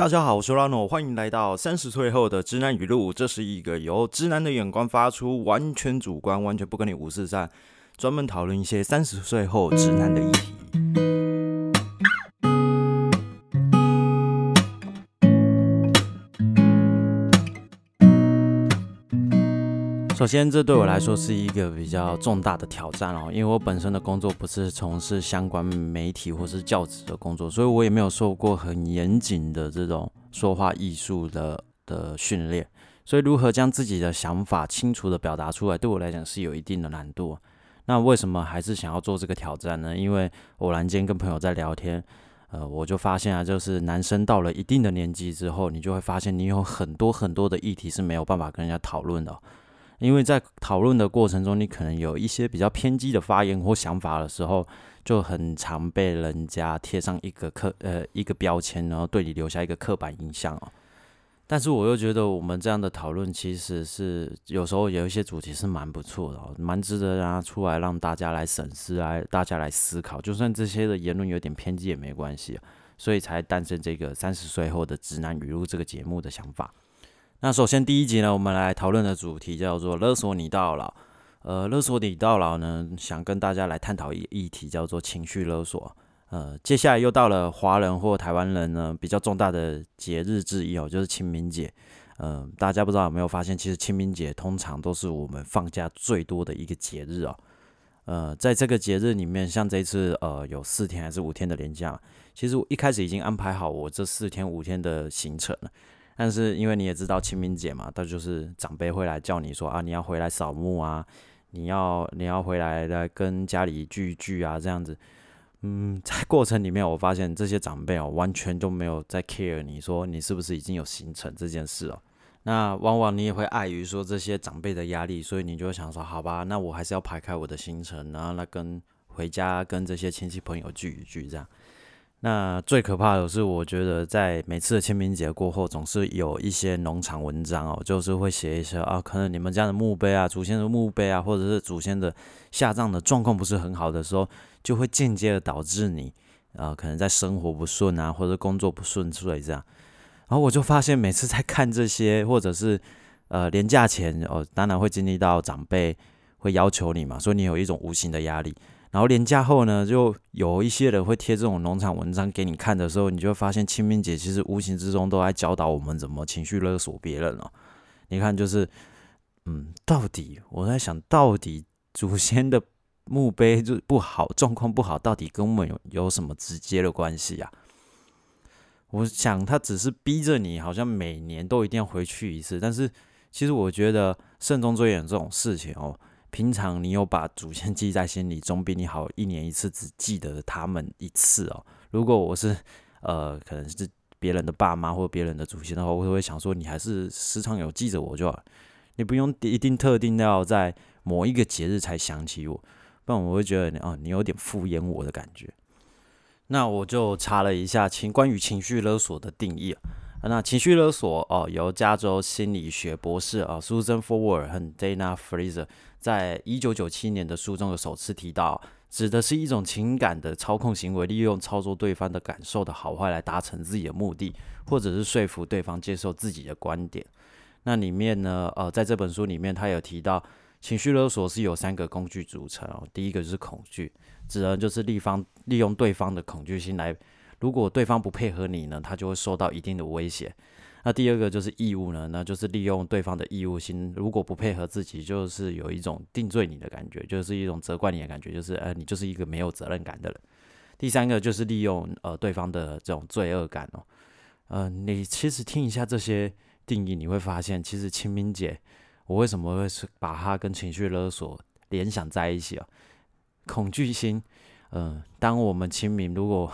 大家好，我是 Rano，欢迎来到三十岁后的直男语录。这是一个由直男的眼光发出，完全主观，完全不跟你五四三，专门讨论一些三十岁后直男的议题。首先，这对我来说是一个比较重大的挑战哦，因为我本身的工作不是从事相关媒体或是教职的工作，所以我也没有受过很严谨的这种说话艺术的的训练，所以如何将自己的想法清楚的表达出来，对我来讲是有一定的难度。那为什么还是想要做这个挑战呢？因为偶然间跟朋友在聊天，呃，我就发现啊，就是男生到了一定的年纪之后，你就会发现你有很多很多的议题是没有办法跟人家讨论的。因为在讨论的过程中，你可能有一些比较偏激的发言或想法的时候，就很常被人家贴上一个刻呃一个标签，然后对你留下一个刻板印象哦。但是我又觉得我们这样的讨论其实是有时候有一些主题是蛮不错的哦，蛮值得拿出来让大家来审视，来大家来思考。就算这些的言论有点偏激也没关系，所以才诞生这个三十岁后的直男语录这个节目的想法。那首先第一集呢，我们来讨论的主题叫做勒索你到老。呃，勒索你到老呢，想跟大家来探讨一议题叫做情绪勒索。呃，接下来又到了华人或台湾人呢比较重大的节日之一哦，就是清明节。呃，大家不知道有没有发现，其实清明节通常都是我们放假最多的一个节日哦。呃，在这个节日里面，像这次呃有四天还是五天的连假，其实我一开始已经安排好我这四天五天的行程了。但是因为你也知道清明节嘛，他就是长辈会来叫你说啊，你要回来扫墓啊，你要你要回来来跟家里聚一聚啊，这样子。嗯，在过程里面，我发现这些长辈哦，完全都没有在 care 你说你是不是已经有行程这件事哦。那往往你也会碍于说这些长辈的压力，所以你就会想说，好吧，那我还是要排开我的行程，然后来跟回家跟这些亲戚朋友聚一聚这样。那最可怕的是，我觉得在每次的清明节过后，总是有一些农场文章哦，就是会写一些啊，可能你们家的墓碑啊、祖先的墓碑啊，或者是祖先的下葬的状况不是很好的时候，就会间接的导致你呃，可能在生活不顺啊，或者工作不顺之类这样。然后我就发现，每次在看这些，或者是呃年假前哦，当然会经历到长辈会要求你嘛，所以你有一种无形的压力。然后年假后呢，就有一些人会贴这种农场文章给你看的时候，你就会发现清明节其实无形之中都在教导我们怎么情绪勒索别人了。你看，就是，嗯，到底我在想到底祖先的墓碑就不好，状况不好，到底跟我们有有什么直接的关系啊？我想他只是逼着你，好像每年都一定要回去一次，但是其实我觉得慎终追远这种事情哦。平常你有把祖先记在心里，总比你好一年一次只记得他们一次哦。如果我是呃，可能是别人的爸妈或别人的祖先的话，我会想说，你还是时常有记着我就好，你不用一定特定要在某一个节日才想起我，不然我会觉得哦，你有点敷衍我的感觉。那我就查了一下情关于情绪勒索的定义啊。那情绪勒索哦，由加州心理学博士啊，Susan Forward 和 Dana Fraser 在一九九七年的书中有首次提到，指的是一种情感的操控行为，利用操作对方的感受的好坏来达成自己的目的，或者是说服对方接受自己的观点。那里面呢，呃，在这本书里面，他有提到情绪勒索是由三个工具组成哦，第一个就是恐惧，指的就是立方利用对方的恐惧心来。如果对方不配合你呢，他就会受到一定的威胁。那第二个就是义务呢，那就是利用对方的义务心，如果不配合自己，就是有一种定罪你的感觉，就是一种责怪你的感觉，就是呃，你就是一个没有责任感的人。第三个就是利用呃对方的这种罪恶感哦。呃，你其实听一下这些定义，你会发现，其实清明节我为什么会是把它跟情绪勒索联想在一起啊？恐惧心，嗯，当我们清明如果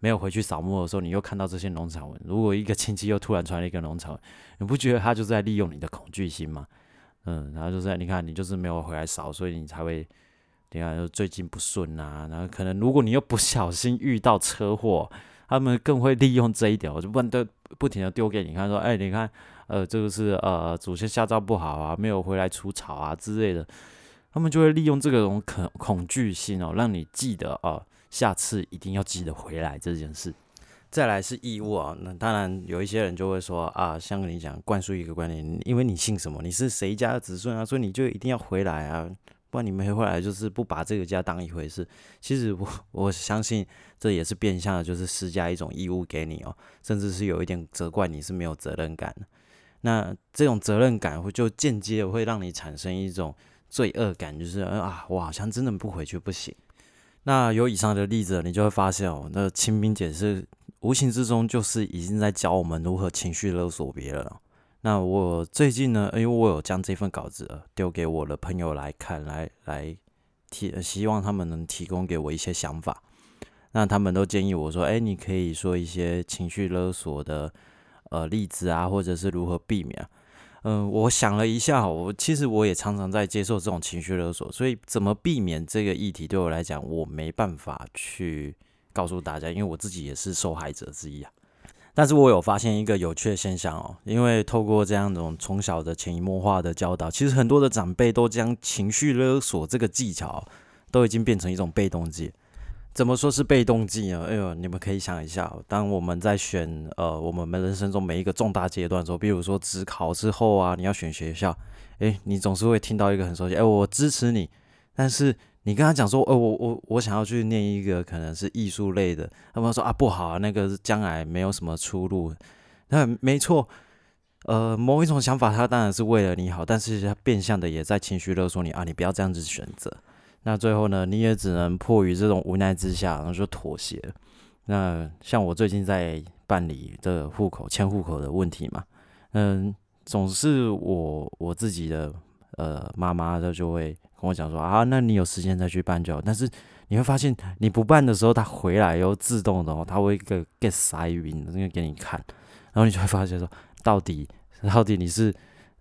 没有回去扫墓的时候，你又看到这些农场文。如果一个亲戚又突然传了一个农场文，你不觉得他就在利用你的恐惧心吗？嗯，然后就是你看，你就是没有回来扫，所以你才会，你看就最近不顺啊。然后可能如果你又不小心遇到车祸，他们更会利用这一点，我就不断不停的丢给你看，说，哎，你看，呃，这个是呃祖先下葬不好啊，没有回来除草啊之类的，他们就会利用这个种恐恐惧心哦，让你记得啊。下次一定要记得回来这件事。再来是义务啊，那当然有一些人就会说啊，像你讲灌输一个观念，因为你姓什么，你是谁家的子孙啊，所以你就一定要回来啊，不然你没回来就是不把这个家当一回事。其实我 我相信这也是变相的，就是施加一种义务给你哦，甚至是有一点责怪你是没有责任感的。那这种责任感会就间接的会让你产生一种罪恶感，就是啊，我好像真的不回去不行。那有以上的例子，你就会发现哦，那清明节是无形之中就是已经在教我们如何情绪勒索别人了。那我最近呢，因为我有将这份稿子丢给我的朋友来看，来来提，希望他们能提供给我一些想法。那他们都建议我说，哎，你可以说一些情绪勒索的呃例子啊，或者是如何避免。嗯，我想了一下，我其实我也常常在接受这种情绪勒索，所以怎么避免这个议题对我来讲，我没办法去告诉大家，因为我自己也是受害者之一啊。但是我有发现一个有趣的现象哦，因为透过这样一种从小的潜移默化的教导，其实很多的长辈都将情绪勒索这个技巧都已经变成一种被动技。怎么说是被动技呢？哎呦，你们可以想一下，当我们在选呃，我们人生中每一个重大阶段的时候，比如说职考之后啊，你要选学校，哎，你总是会听到一个很熟悉，哎，我支持你，但是你跟他讲说，哦，我我我想要去念一个可能是艺术类的，他们说啊不好啊，那个将来没有什么出路。那没错，呃，某一种想法，他当然是为了你好，但是他变相的也在情绪勒索你啊，你不要这样子选择。那最后呢，你也只能迫于这种无奈之下，然后就妥协。那像我最近在办理这户口迁户口的问题嘛，嗯，总是我我自己的呃妈妈她就会跟我讲说啊，那你有时间再去办就好。但是你会发现你不办的时候，他回来又自动的哦，他会一个 get 塞云，那个给你看，然后你就会发现说，到底到底你是。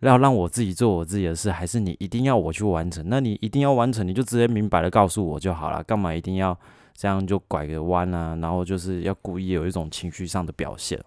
要让我自己做我自己的事，还是你一定要我去完成？那你一定要完成，你就直接明白的告诉我就好了，干嘛一定要这样就拐个弯啊？然后就是要故意有一种情绪上的表现。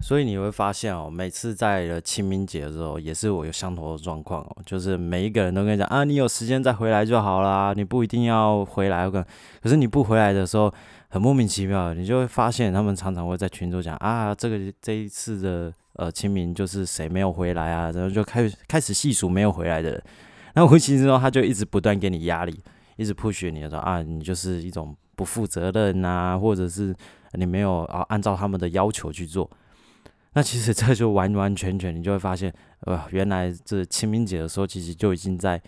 所以你会发现哦，每次在清明节的时候，也是我有相同的状况哦，就是每一个人都跟你讲啊，你有时间再回来就好啦，你不一定要回来。可是你不回来的时候，很莫名其妙，你就会发现他们常常会在群中讲啊，这个这一次的。呃，清明就是谁没有回来啊？然后就开始开始细数没有回来的人。那无形之中，他就一直不断给你压力，一直 push 你说啊，你就是一种不负责任呐，或者是你没有啊按照他们的要求去做。那其实这就完完全全，你就会发现，呃，原来这清明节的时候，其实就已经在。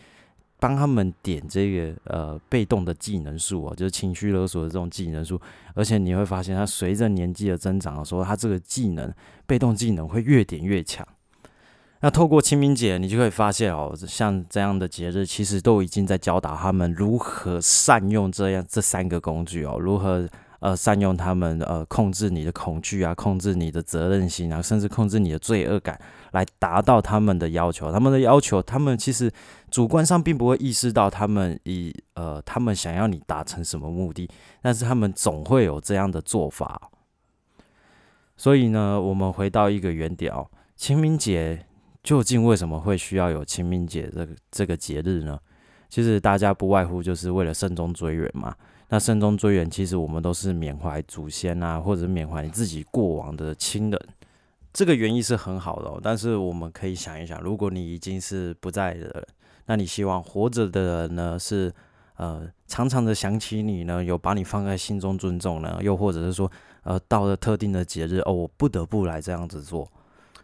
帮他们点这个呃被动的技能数啊，就是情绪勒索的这种技能数，而且你会发现，它随着年纪的增长的时候，它这个技能被动技能会越点越强。那透过清明节，你就会发现哦，像这样的节日，其实都已经在教导他们如何善用这样这三个工具哦，如何。呃，善用他们呃，控制你的恐惧啊，控制你的责任心啊，甚至控制你的罪恶感，来达到他们的要求。他们的要求，他们其实主观上并不会意识到他们以呃，他们想要你达成什么目的，但是他们总会有这样的做法。所以呢，我们回到一个原点哦，清明节究竟为什么会需要有清明节这个这个节日呢？其实大家不外乎就是为了慎终追远嘛。那慎终追远，其实我们都是缅怀祖先啊，或者缅怀自己过往的亲人，这个原意是很好的。但是我们可以想一想，如果你已经是不在的人，那你希望活着的人呢，是呃常常的想起你呢，有把你放在心中尊重呢，又或者是说，呃到了特定的节日，哦，我不得不来这样子做。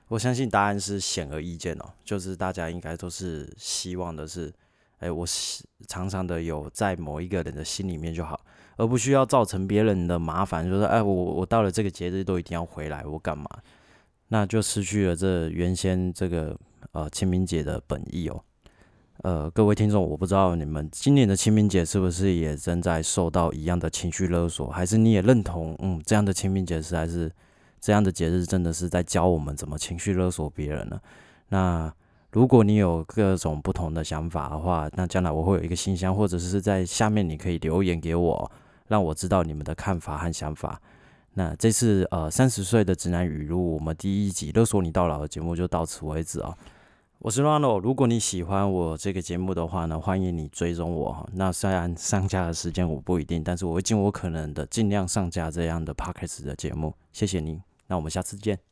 我相信答案是显而易见哦，就是大家应该都是希望的是。哎，我常常的有在某一个人的心里面就好，而不需要造成别人的麻烦。就是，哎，我我到了这个节日都一定要回来，我干嘛？那就失去了这原先这个呃清明节的本意哦。呃，各位听众，我不知道你们今年的清明节是不是也正在受到一样的情绪勒索，还是你也认同，嗯，这样的清明节实在是这样的节日，真的是在教我们怎么情绪勒索别人呢？那。如果你有各种不同的想法的话，那将来我会有一个信箱，或者是在下面你可以留言给我，让我知道你们的看法和想法。那这次呃三十岁的直男语录，我们第一集勒索你到老的节目就到此为止啊。我是 Ronald，如果你喜欢我这个节目的话呢，欢迎你追踪我哈。那虽然上架的时间我不一定，但是我会尽我可能的尽量上架这样的 Podcast 的节目。谢谢您，那我们下次见。